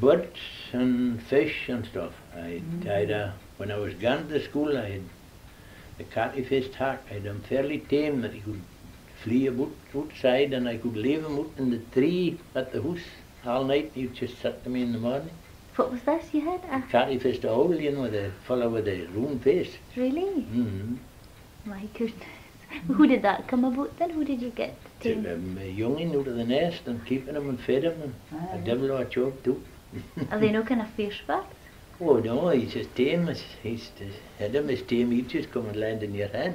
birds and fish and stuff. I, I had a, when I was gone to school, I had a catty-faced hawk. I had him fairly tame that he could flee about outside and I could leave him out in the tree at the house all night. He'd just sit to me in the morning. What was this you had? A, Catty-faced owl, you know, the fellow with the round face. really? Mm-hmm. My goodness. Who did that come about then? Who did you get to him a youngin out of the nest and keeping him and fed him and a devil of a job too. Alleen ook in een vuurspakt? Oh, no, hij is het team, hij is het, hij is het team, hij is het, hij is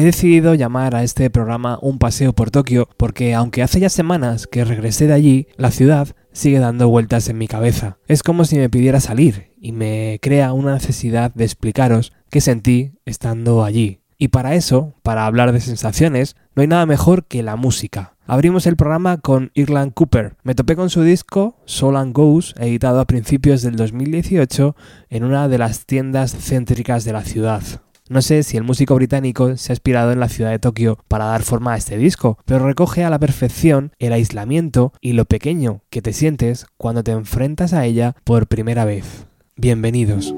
He decidido llamar a este programa Un paseo por Tokio porque aunque hace ya semanas que regresé de allí, la ciudad sigue dando vueltas en mi cabeza. Es como si me pidiera salir y me crea una necesidad de explicaros qué sentí estando allí. Y para eso, para hablar de sensaciones, no hay nada mejor que la música. Abrimos el programa con Irland Cooper. Me topé con su disco Soul and Goes, editado a principios del 2018 en una de las tiendas céntricas de la ciudad. No sé si el músico británico se ha inspirado en la ciudad de Tokio para dar forma a este disco, pero recoge a la perfección el aislamiento y lo pequeño que te sientes cuando te enfrentas a ella por primera vez. Bienvenidos.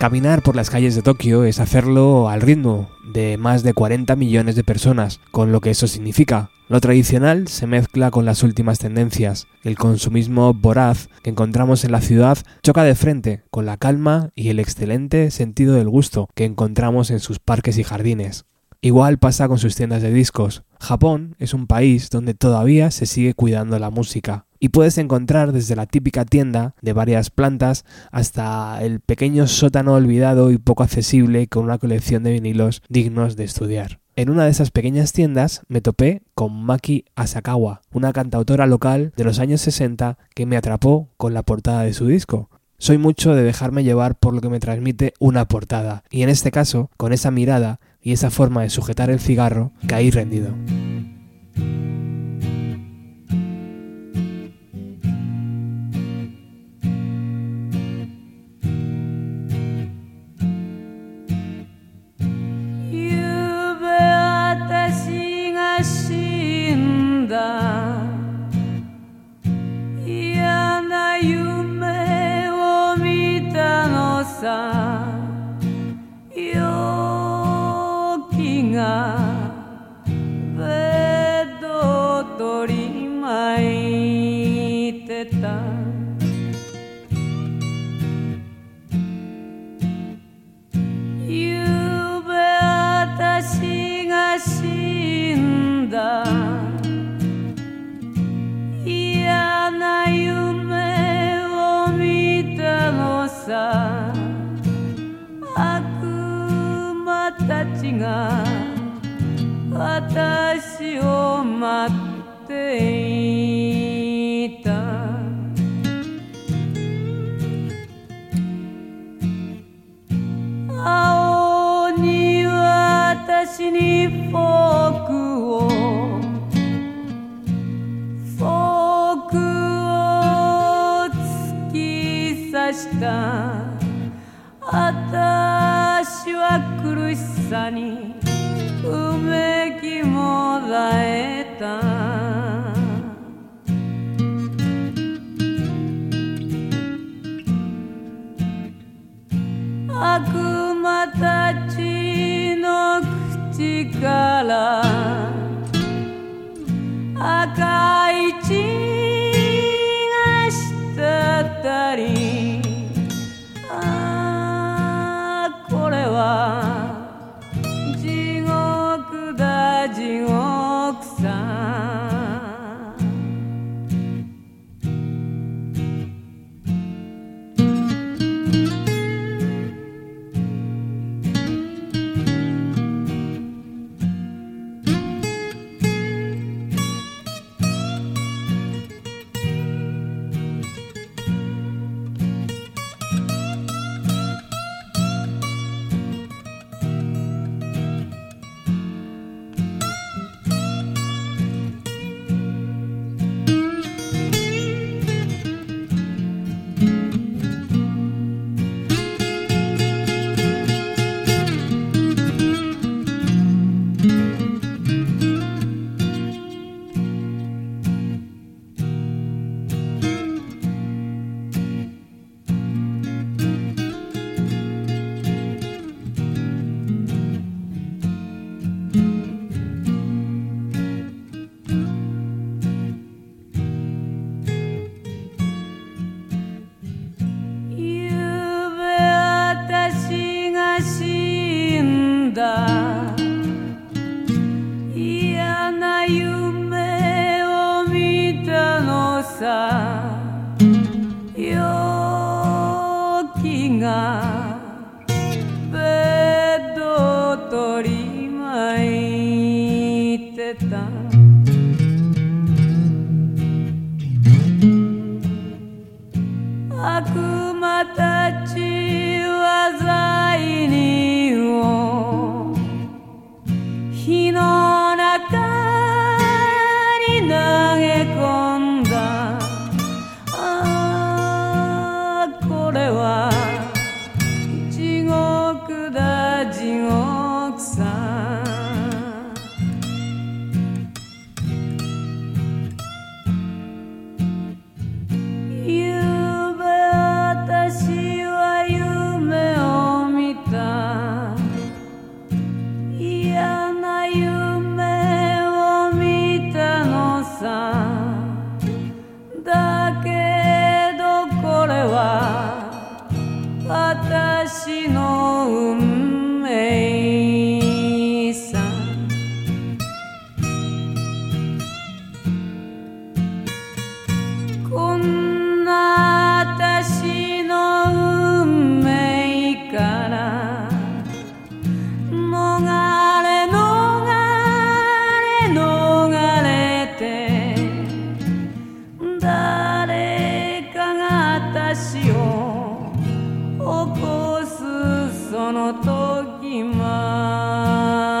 Caminar por las calles de Tokio es hacerlo al ritmo de más de 40 millones de personas, con lo que eso significa. Lo tradicional se mezcla con las últimas tendencias. El consumismo voraz que encontramos en la ciudad choca de frente con la calma y el excelente sentido del gusto que encontramos en sus parques y jardines. Igual pasa con sus tiendas de discos. Japón es un país donde todavía se sigue cuidando la música y puedes encontrar desde la típica tienda de varias plantas hasta el pequeño sótano olvidado y poco accesible con una colección de vinilos dignos de estudiar. En una de esas pequeñas tiendas me topé con Maki Asakawa, una cantautora local de los años 60 que me atrapó con la portada de su disco. Soy mucho de dejarme llevar por lo que me transmite una portada, y en este caso, con esa mirada y esa forma de sujetar el cigarro, caí rendido. だ。嫌な夢を見たのさ。陽気がベッドを取り巻いてた。夕べ私が死んだ。さ。悪魔たちが私を待っていた。青に私にフォー私は苦しさにうめきもだえた」「悪魔たちの口から」「赤い血が滴り」lua 取り巻いてた。を起こすその時まで。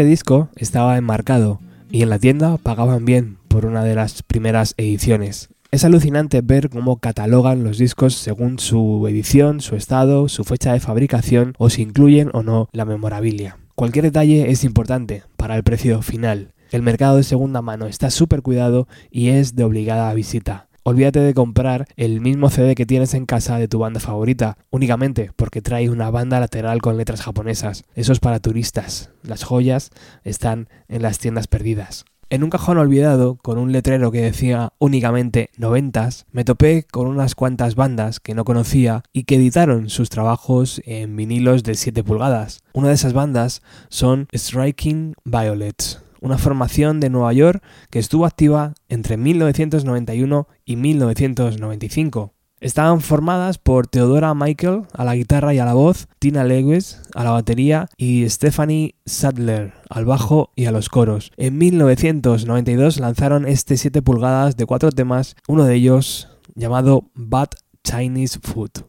Este disco estaba enmarcado y en la tienda pagaban bien por una de las primeras ediciones. Es alucinante ver cómo catalogan los discos según su edición, su estado, su fecha de fabricación o si incluyen o no la memorabilia. Cualquier detalle es importante para el precio final. El mercado de segunda mano está súper cuidado y es de obligada visita. Olvídate de comprar el mismo CD que tienes en casa de tu banda favorita, únicamente porque trae una banda lateral con letras japonesas. Eso es para turistas. Las joyas están en las tiendas perdidas. En un cajón olvidado, con un letrero que decía únicamente noventas, me topé con unas cuantas bandas que no conocía y que editaron sus trabajos en vinilos de 7 pulgadas. Una de esas bandas son Striking Violets una formación de Nueva York que estuvo activa entre 1991 y 1995. Estaban formadas por Theodora Michael a la guitarra y a la voz, Tina Lewis a la batería y Stephanie Sadler al bajo y a los coros. En 1992 lanzaron este 7 pulgadas de cuatro temas, uno de ellos llamado Bad Chinese Food.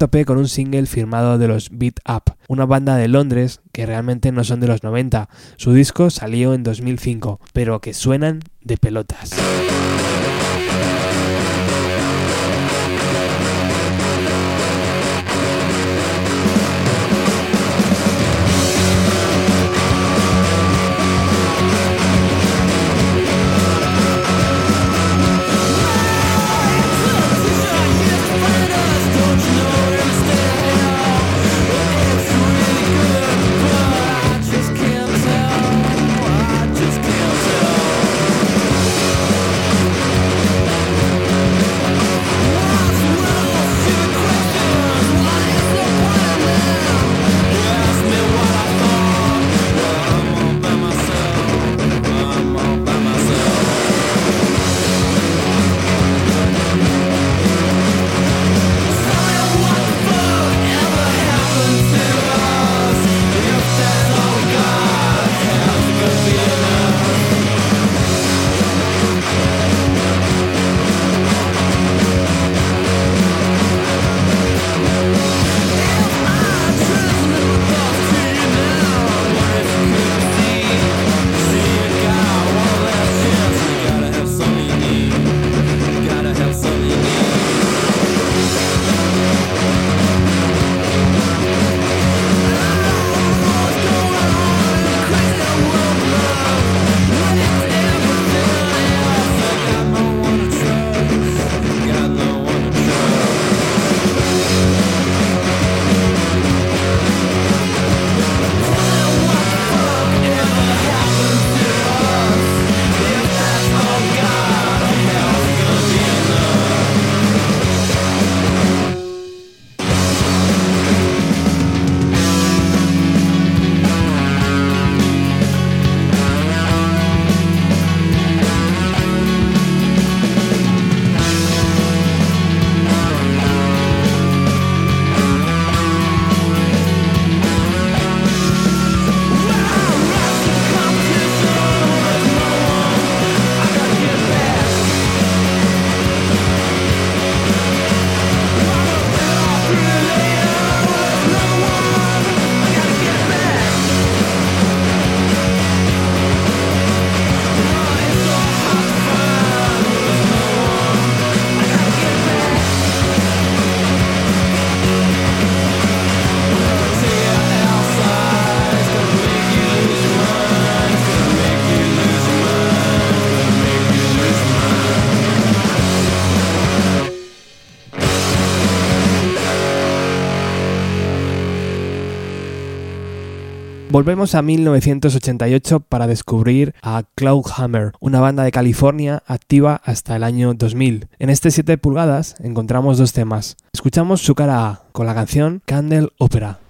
Topé con un single firmado de los Beat Up, una banda de Londres que realmente no son de los 90. Su disco salió en 2005, pero que suenan de pelotas. Volvemos a 1988 para descubrir a Cloudhammer, una banda de California activa hasta el año 2000. En este 7 pulgadas encontramos dos temas. Escuchamos su cara A con la canción Candle Opera.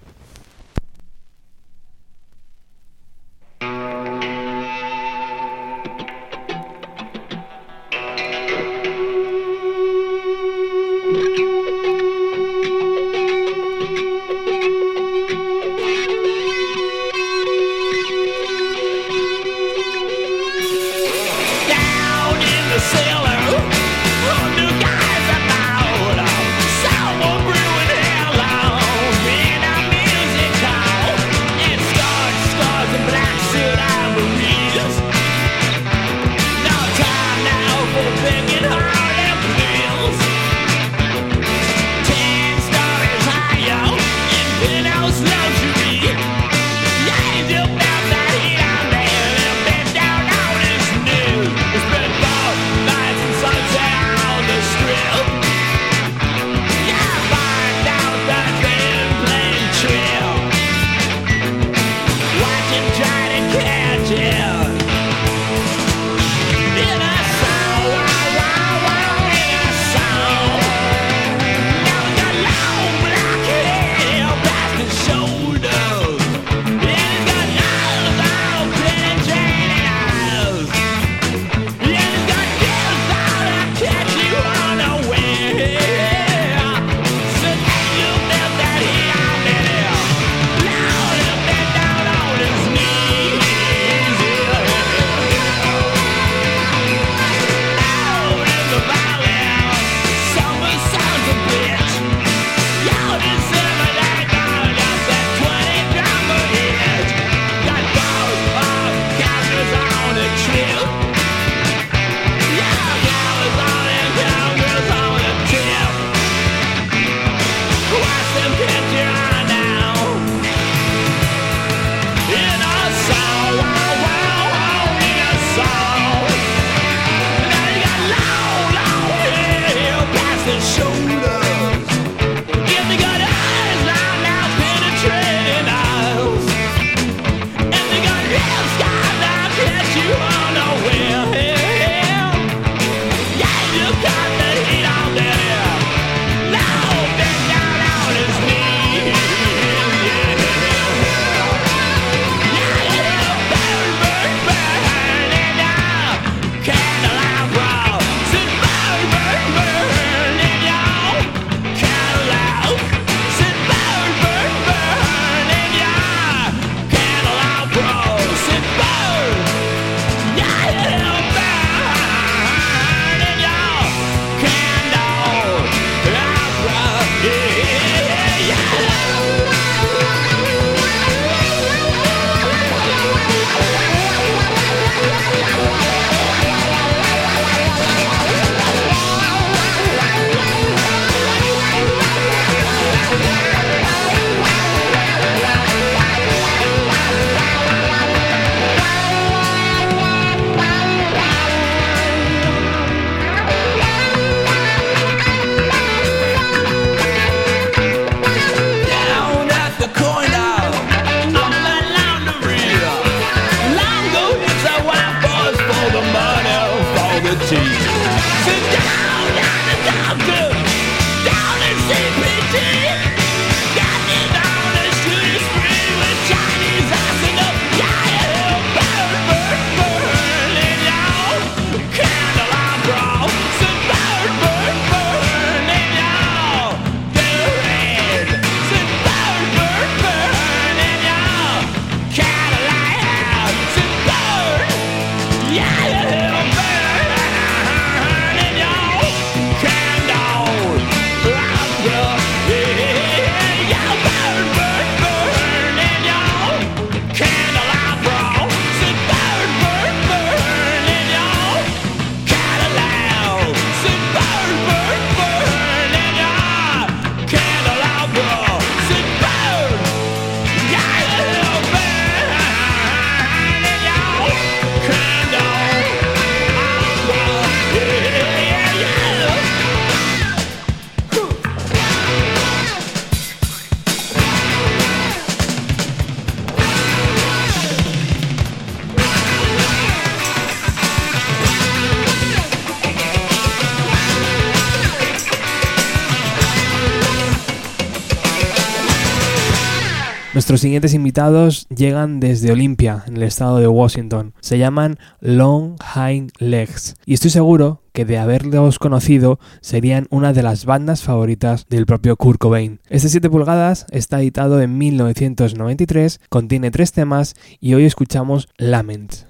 Nuestros siguientes invitados llegan desde Olympia, en el estado de Washington. Se llaman Long Hind Legs y estoy seguro que de haberlos conocido serían una de las bandas favoritas del propio Kurt Cobain. Este 7 pulgadas está editado en 1993, contiene tres temas y hoy escuchamos Lament.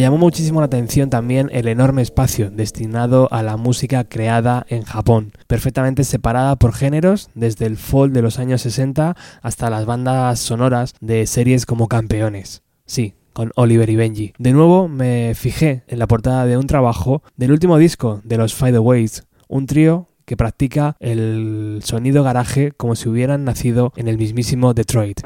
Llamó muchísimo la atención también el enorme espacio destinado a la música creada en Japón, perfectamente separada por géneros, desde el folk de los años 60 hasta las bandas sonoras de series como Campeones. Sí, con Oliver y Benji. De nuevo me fijé en la portada de un trabajo del último disco de los Fideaways, un trío que practica el sonido garaje como si hubieran nacido en el mismísimo Detroit.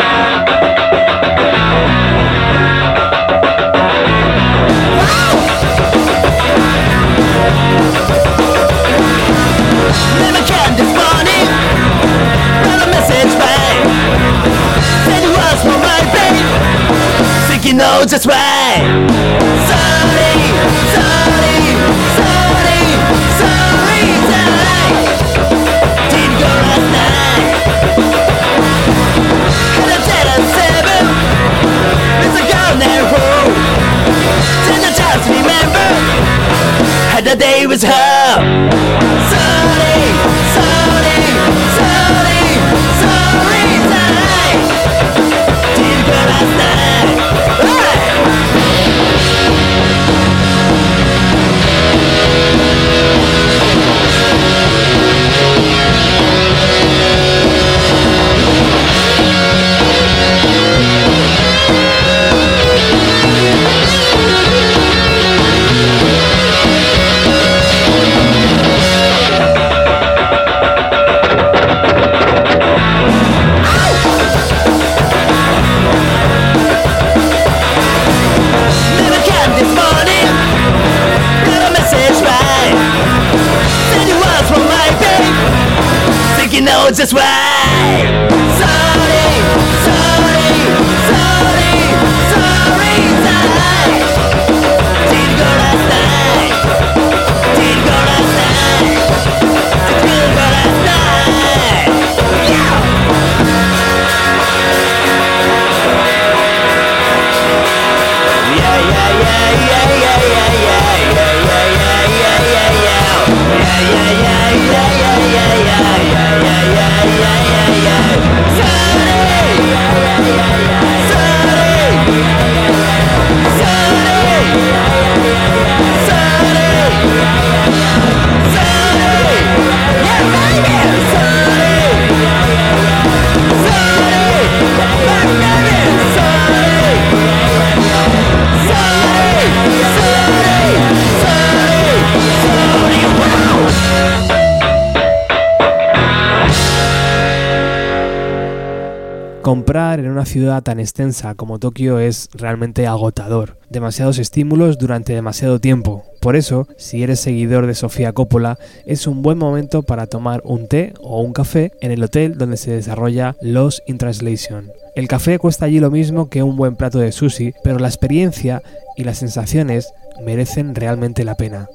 Ciudad tan extensa como Tokio es realmente agotador. Demasiados estímulos durante demasiado tiempo. Por eso, si eres seguidor de Sofía Coppola, es un buen momento para tomar un té o un café en el hotel donde se desarrolla Los in Translation. El café cuesta allí lo mismo que un buen plato de sushi, pero la experiencia y las sensaciones merecen realmente la pena.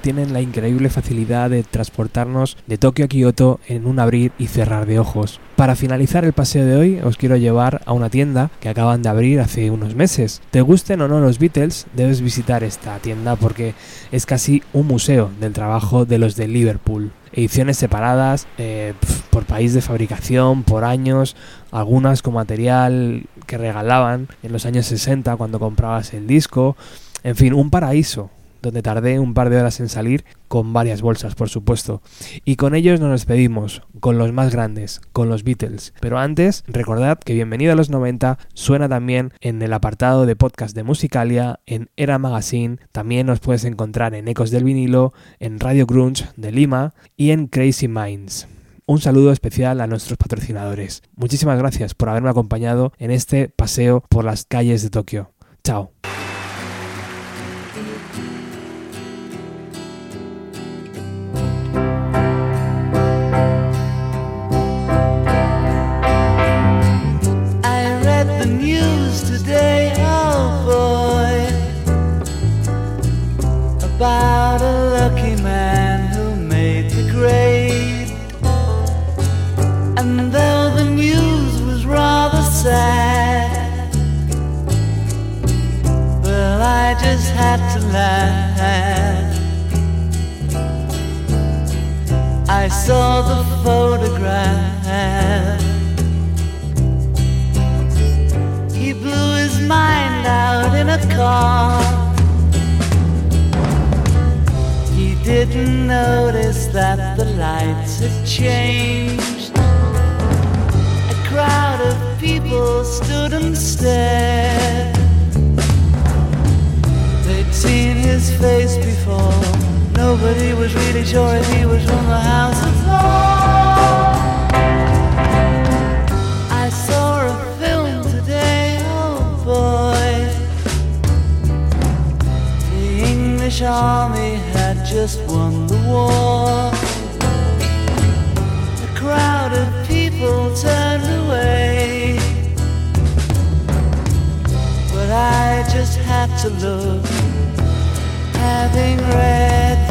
Tienen la increíble facilidad de transportarnos de Tokio a Kioto en un abrir y cerrar de ojos. Para finalizar el paseo de hoy os quiero llevar a una tienda que acaban de abrir hace unos meses. Te gusten o no los Beatles, debes visitar esta tienda porque es casi un museo del trabajo de los de Liverpool. Ediciones separadas eh, por país de fabricación, por años, algunas con material que regalaban en los años 60 cuando comprabas el disco. En fin, un paraíso donde tardé un par de horas en salir, con varias bolsas, por supuesto. Y con ellos nos despedimos, con los más grandes, con los Beatles. Pero antes, recordad que Bienvenido a los 90 suena también en el apartado de podcast de Musicalia, en Era Magazine, también nos puedes encontrar en Ecos del Vinilo, en Radio Grunge de Lima y en Crazy Minds. Un saludo especial a nuestros patrocinadores. Muchísimas gracias por haberme acompañado en este paseo por las calles de Tokio. Chao. I saw the photograph. He blew his mind out in a car. He didn't notice that the lights had changed. A crowd of people stood and stared. Face before. Nobody was really sure if he was from the House of. I saw a film today, oh boy. The English army had just won the war. A crowd of people turned away. But I just had to look, having read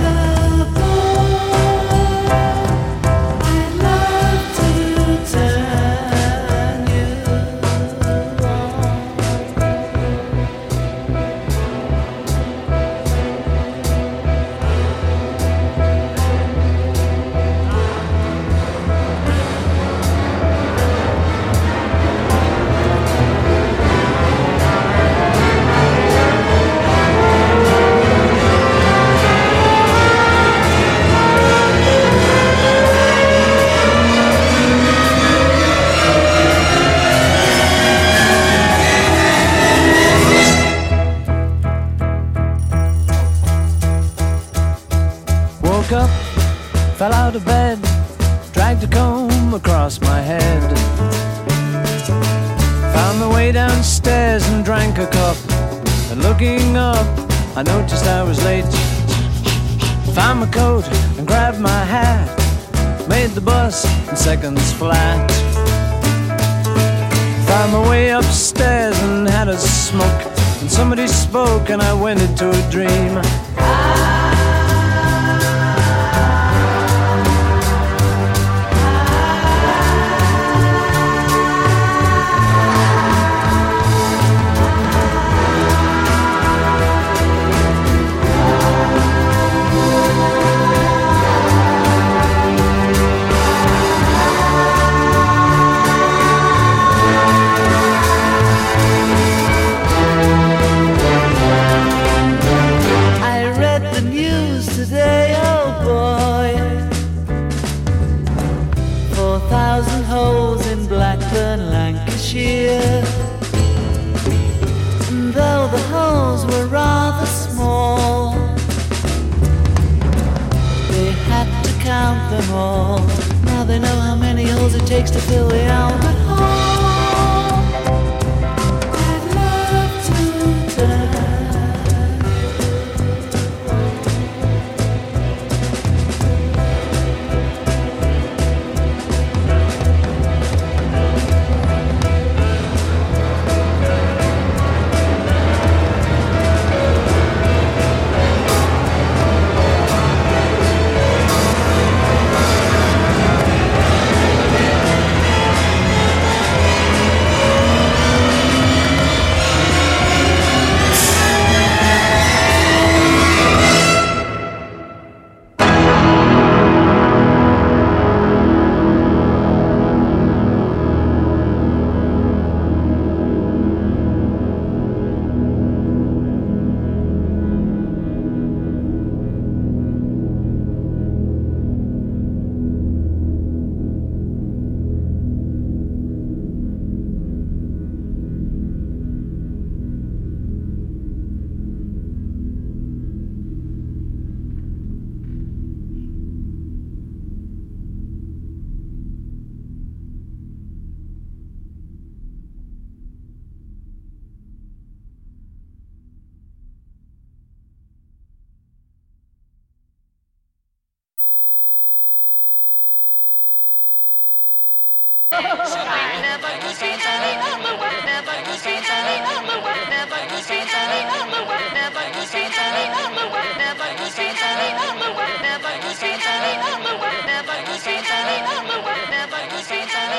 Lancashire. And though the holes were rather small, they had to count them all. Now they know how many holes it takes to fill the Albert Hall. other way. Never could be any other way. Never could be any other way. Never could be any